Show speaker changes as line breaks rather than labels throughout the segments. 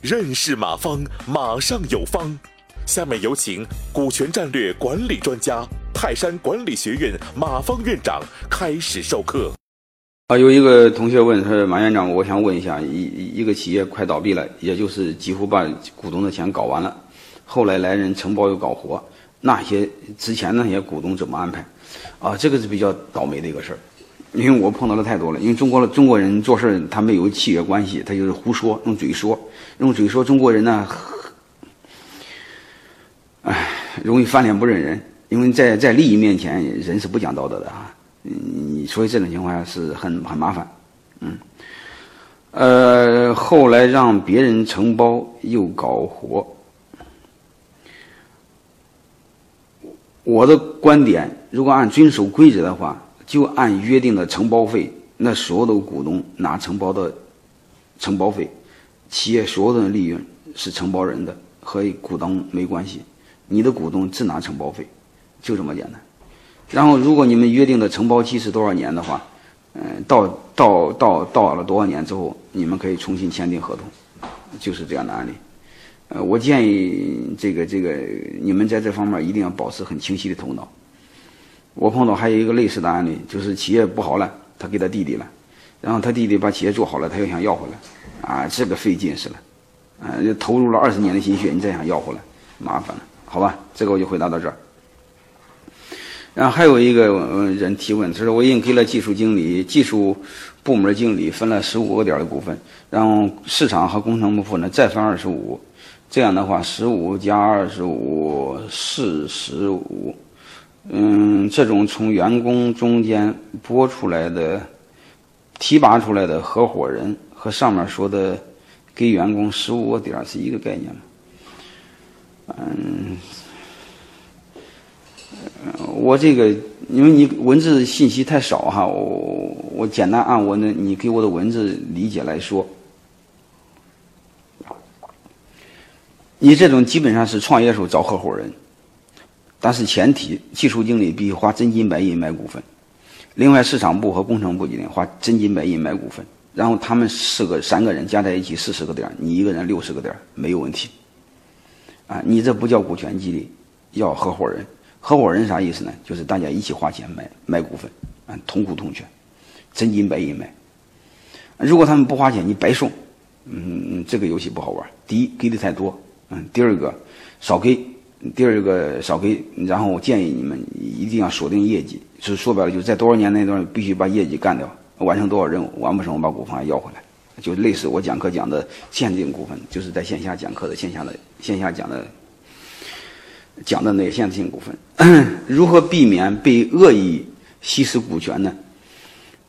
认识马方，马上有方。下面有请股权战略管理专家、泰山管理学院马方院长开始授课。
啊，有一个同学问说：“马院长，我想问一下，一一个企业快倒闭了，也就是几乎把股东的钱搞完了，后来来人承包又搞活，那些之前那些股东怎么安排？啊，这个是比较倒霉的一个事儿。”因为我碰到的太多了，因为中国的中国人做事他没有契约关系，他就是胡说，用嘴说，用嘴说。中国人呢，唉，容易翻脸不认人，因为在在利益面前，人是不讲道德的啊。嗯，所以这种情况下是很很麻烦。嗯，呃，后来让别人承包又搞活，我的观点，如果按遵守规则的话。就按约定的承包费，那所有的股东拿承包的承包费，企业所有的利润是承包人的，和股东没关系。你的股东只拿承包费，就这么简单。然后，如果你们约定的承包期是多少年的话，嗯，到到到到了多少年之后，你们可以重新签订合同，就是这样的案例。呃，我建议这个这个你们在这方面一定要保持很清晰的头脑。我碰到还有一个类似的案例，就是企业不好了，他给他弟弟了，然后他弟弟把企业做好了，他又想要回来，啊，这个费劲死了，啊，投入了二十年的心血，你再想要回来，麻烦了，好吧，这个我就回答到这儿。然后还有一个人提问，他说我已经给了技术经理、技术部门经理分了十五个点的股份，然后市场和工程部分呢再分二十五，这样的话十五加二十五四十五。嗯，这种从员工中间拨出来的、提拔出来的合伙人，和上面说的给员工十五个点是一个概念吗？嗯，我这个因为你文字信息太少哈，我我简单按我那你给我的文字理解来说，你这种基本上是创业时候找合伙人。但是前提，技术经理必须花真金白银买股份，另外市场部和工程部经理花真金白银买股份，然后他们四个三个人加在一起四十个点，你一个人六十个点没有问题。啊，你这不叫股权激励，要合伙人。合伙人啥意思呢？就是大家一起花钱买买股份，啊，同股同权，真金白银买。如果他们不花钱，你白送，嗯，这个游戏不好玩。第一，给的太多，嗯，第二个，少给。第二个少给，然后我建议你们一定要锁定业绩，是说白了，就是在多少年那段必须把业绩干掉，完成多少任务，完不成我把股份要回来，就类似我讲课讲的限定股份，就是在线下讲课的线下的线下讲的讲的那限制性股份，如何避免被恶意稀释股权呢？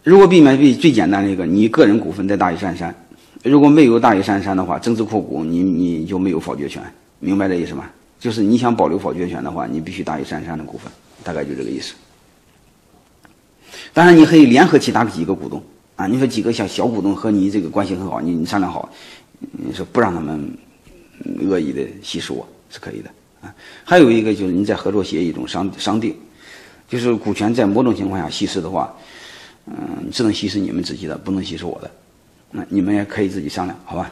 如果避免被最简单的一个，你个人股份在大于三三，如果没有大于三三的话，增资扩股，你你就没有否决权，明白这意思吗？就是你想保留否决权的话，你必须大于三三的股份，大概就这个意思。当然，你可以联合其他几个股东啊，你说几个小小股东和你这个关系很好，你你商量好，你说不让他们恶意的稀释我是可以的啊。还有一个就是你在合作协议中商商定，就是股权在某种情况下稀释的话，嗯，只能稀释你们自己的，不能稀释我的，那你们也可以自己商量，好吧？